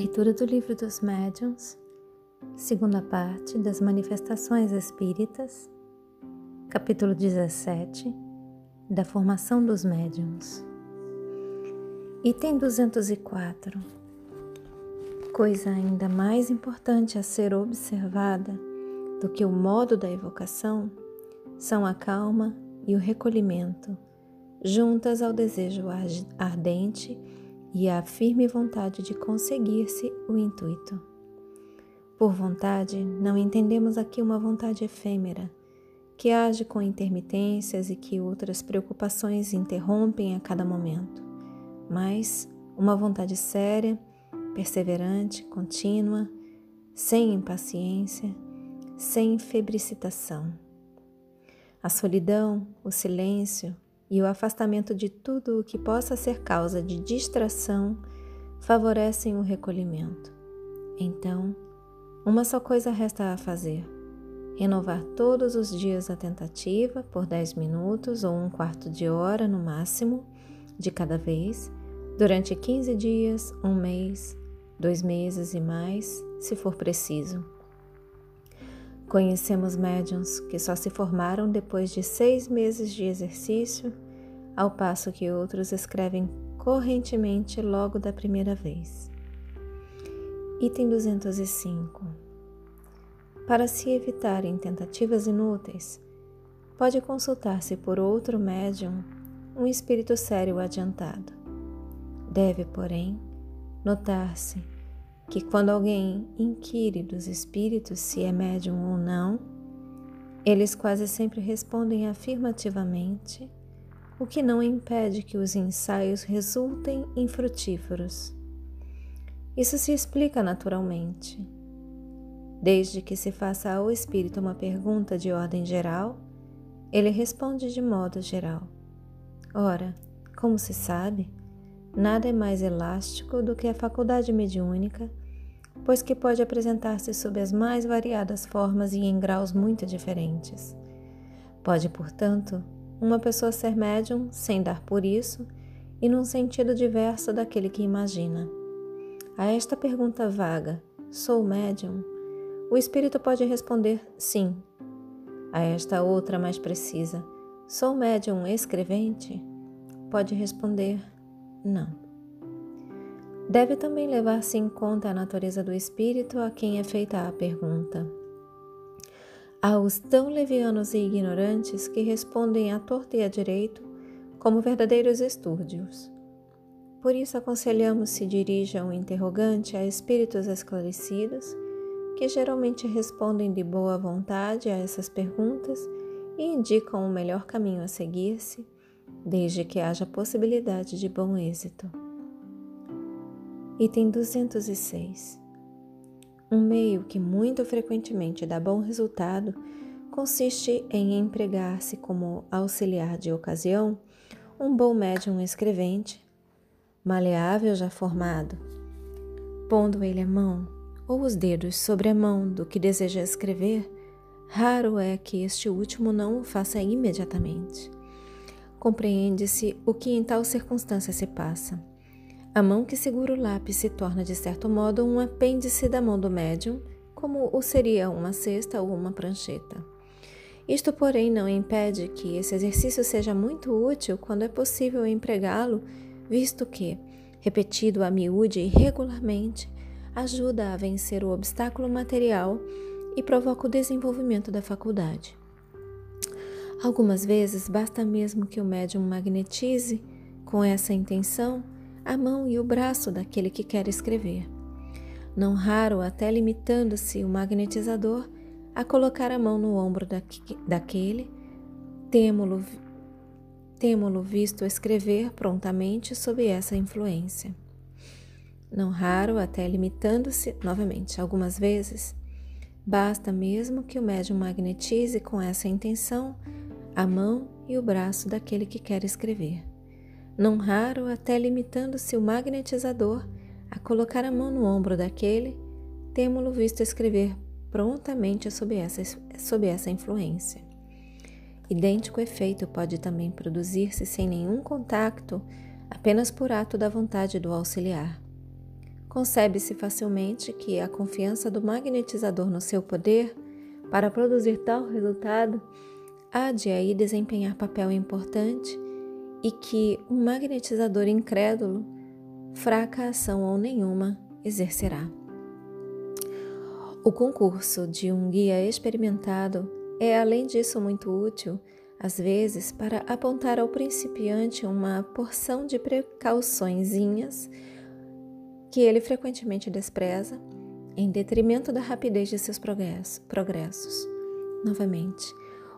Leitura do Livro dos Médiuns, segunda parte das Manifestações Espíritas, capítulo 17 da Formação dos Médiuns. Item 204. Coisa ainda mais importante a ser observada do que o modo da evocação são a calma e o recolhimento, juntas ao desejo ardente e à firme vontade de conseguir-se o intuito. Por vontade, não entendemos aqui uma vontade efêmera, que age com intermitências e que outras preocupações interrompem a cada momento, mas uma vontade séria, perseverante, contínua, sem impaciência, sem febricitação. A solidão, o silêncio, e o afastamento de tudo o que possa ser causa de distração favorecem o recolhimento. Então, uma só coisa resta a fazer: renovar todos os dias a tentativa por 10 minutos ou um quarto de hora no máximo de cada vez, durante 15 dias, um mês, dois meses e mais, se for preciso. Conhecemos médiums que só se formaram depois de seis meses de exercício, ao passo que outros escrevem correntemente logo da primeira vez. Item 205. Para se evitarem tentativas inúteis, pode consultar-se por outro médium um espírito sério adiantado. Deve, porém, notar-se que quando alguém inquire dos espíritos se é médium ou não, eles quase sempre respondem afirmativamente, o que não impede que os ensaios resultem infrutíferos. Isso se explica naturalmente. Desde que se faça ao espírito uma pergunta de ordem geral, ele responde de modo geral. Ora, como se sabe, nada é mais elástico do que a faculdade mediúnica pois que pode apresentar-se sob as mais variadas formas e em graus muito diferentes. Pode, portanto, uma pessoa ser médium sem dar por isso e num sentido diverso daquele que imagina. A esta pergunta vaga, sou médium? O espírito pode responder sim. A esta outra mais precisa, sou médium escrevente? Pode responder não. Deve também levar-se em conta a natureza do espírito a quem é feita a pergunta. Há os tão levianos e ignorantes que respondem à torta e à direito como verdadeiros estúrdios. Por isso aconselhamos se dirija um interrogante a espíritos esclarecidos, que geralmente respondem de boa vontade a essas perguntas e indicam o melhor caminho a seguir-se, desde que haja possibilidade de bom êxito. Item 206. Um meio que muito frequentemente dá bom resultado consiste em empregar-se como auxiliar de ocasião um bom médium escrevente, maleável já formado, pondo ele a mão ou os dedos sobre a mão do que deseja escrever, raro é que este último não o faça imediatamente. Compreende-se o que em tal circunstância se passa. A mão que segura o lápis se torna, de certo modo, um apêndice da mão do médium, como o seria uma cesta ou uma prancheta. Isto, porém, não impede que esse exercício seja muito útil quando é possível empregá-lo, visto que, repetido a miúde e regularmente, ajuda a vencer o obstáculo material e provoca o desenvolvimento da faculdade. Algumas vezes basta mesmo que o médium magnetize, com essa intenção, a mão e o braço daquele que quer escrever. Não raro, até limitando-se o magnetizador a colocar a mão no ombro daquele, temo-lo temo visto escrever prontamente sob essa influência. Não raro, até limitando-se, novamente, algumas vezes, basta mesmo que o médium magnetize com essa intenção a mão e o braço daquele que quer escrever não raro até limitando-se o magnetizador a colocar a mão no ombro daquele, temo-lo visto escrever prontamente sob essa, sob essa influência. Idêntico efeito pode também produzir-se sem nenhum contacto, apenas por ato da vontade do auxiliar. Concebe-se facilmente que a confiança do magnetizador no seu poder para produzir tal resultado há de aí desempenhar papel importante e que um magnetizador incrédulo, fraca ação ou nenhuma, exercerá. O concurso de um guia experimentado é, além disso, muito útil, às vezes, para apontar ao principiante uma porção de precauçõezinhas que ele frequentemente despreza, em detrimento da rapidez de seus progressos. Novamente,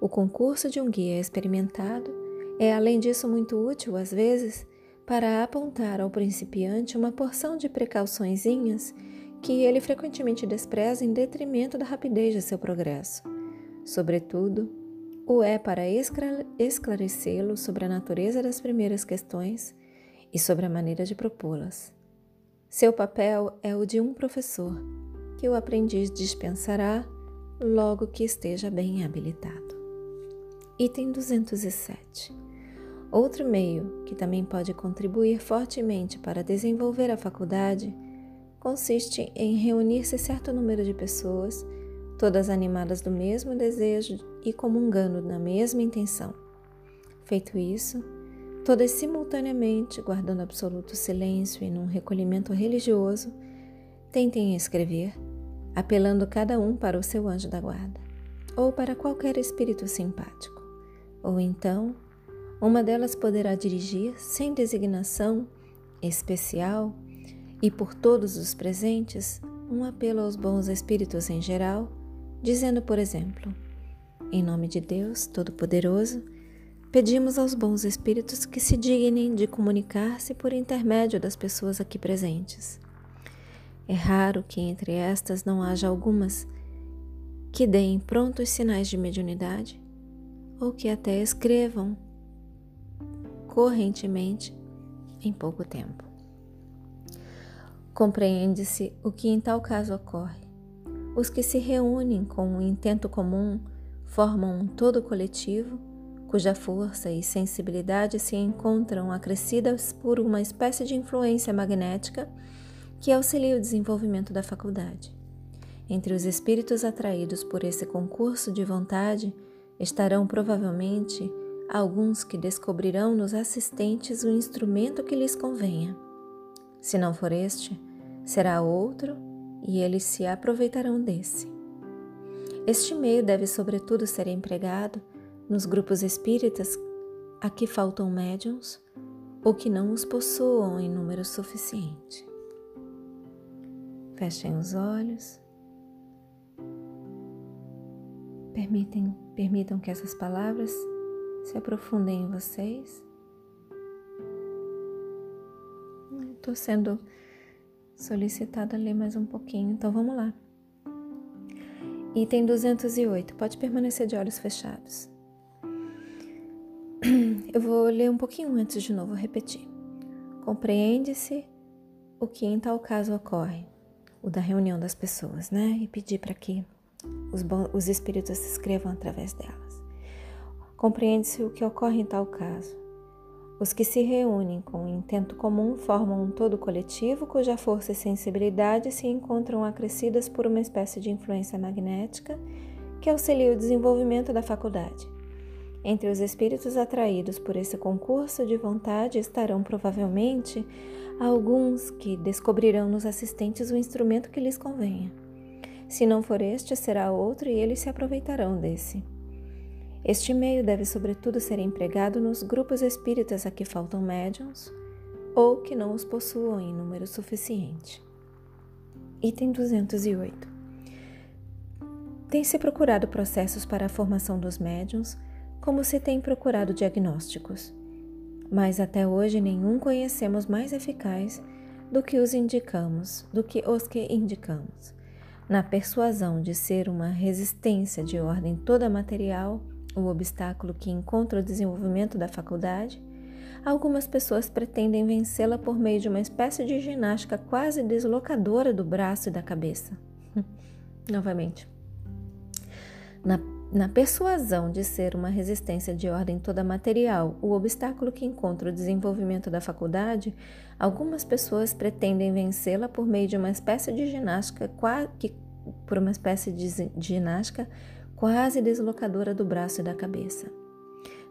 o concurso de um guia experimentado é, além disso, muito útil, às vezes, para apontar ao principiante uma porção de precauçõezinhas que ele frequentemente despreza em detrimento da rapidez de seu progresso. Sobretudo, o é para esclarecê-lo sobre a natureza das primeiras questões e sobre a maneira de propô-las. Seu papel é o de um professor, que o aprendiz dispensará logo que esteja bem habilitado. Item 207. Outro meio que também pode contribuir fortemente para desenvolver a faculdade consiste em reunir-se certo número de pessoas, todas animadas do mesmo desejo e comungando na mesma intenção. Feito isso, todas simultaneamente, guardando absoluto silêncio e num recolhimento religioso, tentem escrever, apelando cada um para o seu anjo da guarda, ou para qualquer espírito simpático. Ou então, uma delas poderá dirigir, sem designação especial e por todos os presentes, um apelo aos bons espíritos em geral, dizendo, por exemplo, em nome de Deus Todo-Poderoso, Pedimos aos bons espíritos que se dignem de comunicar-se por intermédio das pessoas aqui presentes. É raro que entre estas não haja algumas que deem prontos sinais de mediunidade ou que até escrevam correntemente em pouco tempo. Compreende-se o que em tal caso ocorre. Os que se reúnem com um intento comum formam um todo coletivo cuja força e sensibilidade se encontram acrescidas por uma espécie de influência magnética que auxilia o desenvolvimento da faculdade. Entre os espíritos atraídos por esse concurso de vontade estarão provavelmente alguns que descobrirão nos assistentes o instrumento que lhes convenha. Se não for este, será outro e eles se aproveitarão desse. Este meio deve, sobretudo, ser empregado nos grupos espíritas, aqui faltam médiums ou que não os possuam em número suficiente. Fechem os olhos. Permitem, permitam que essas palavras se aprofundem em vocês. Estou sendo solicitada a ler mais um pouquinho, então vamos lá. Item 208. Pode permanecer de olhos fechados. Eu vou ler um pouquinho antes de novo, repetir. Compreende-se o que em tal caso ocorre, o da reunião das pessoas, né? E pedir para que os, os espíritos se escrevam através delas. Compreende-se o que ocorre em tal caso. Os que se reúnem com um intento comum formam um todo coletivo cuja força e sensibilidade se encontram acrescidas por uma espécie de influência magnética que auxilia o desenvolvimento da faculdade. Entre os espíritos atraídos por esse concurso de vontade estarão provavelmente alguns que descobrirão nos assistentes o instrumento que lhes convenha. Se não for este, será outro e eles se aproveitarão desse. Este meio deve, sobretudo, ser empregado nos grupos espíritas a que faltam médiums ou que não os possuam em número suficiente. Item 208. Tem-se procurado processos para a formação dos médiums como se tem procurado diagnósticos. Mas até hoje nenhum conhecemos mais eficaz do que os indicamos, do que os que indicamos. Na persuasão de ser uma resistência de ordem toda material, o obstáculo que encontra o desenvolvimento da faculdade, algumas pessoas pretendem vencê-la por meio de uma espécie de ginástica quase deslocadora do braço e da cabeça. Novamente. Na na persuasão de ser uma resistência de ordem toda material o obstáculo que encontra o desenvolvimento da faculdade, algumas pessoas pretendem vencê-la por meio de uma espécie de ginástica que, por uma espécie de ginástica quase deslocadora do braço e da cabeça.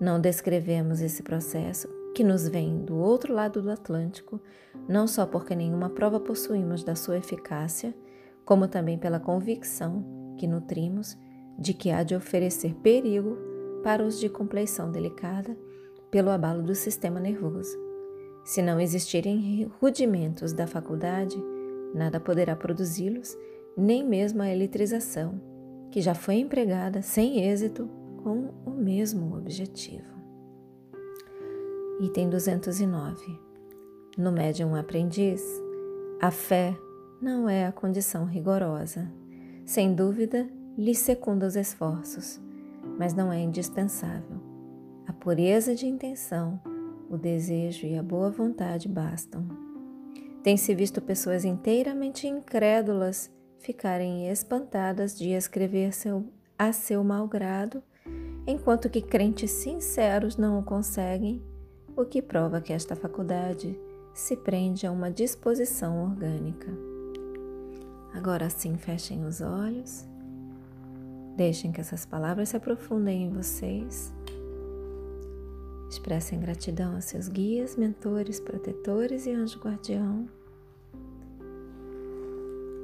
Não descrevemos esse processo, que nos vem do outro lado do Atlântico, não só porque nenhuma prova possuímos da sua eficácia, como também pela convicção que nutrimos de que há de oferecer perigo para os de compleição delicada pelo abalo do sistema nervoso. Se não existirem rudimentos da faculdade, nada poderá produzi-los, nem mesmo a eletrização, que já foi empregada sem êxito com o mesmo objetivo. Item 209. No médium aprendiz, a fé não é a condição rigorosa. Sem dúvida, lhe secunda os esforços, mas não é indispensável. A pureza de intenção, o desejo e a boa vontade bastam. Tem-se visto pessoas inteiramente incrédulas ficarem espantadas de escrever seu, a seu malgrado, enquanto que crentes sinceros não o conseguem, o que prova que esta faculdade se prende a uma disposição orgânica. Agora sim, fechem os olhos Deixem que essas palavras se aprofundem em vocês. Expressem gratidão a seus guias, mentores, protetores e anjo guardião.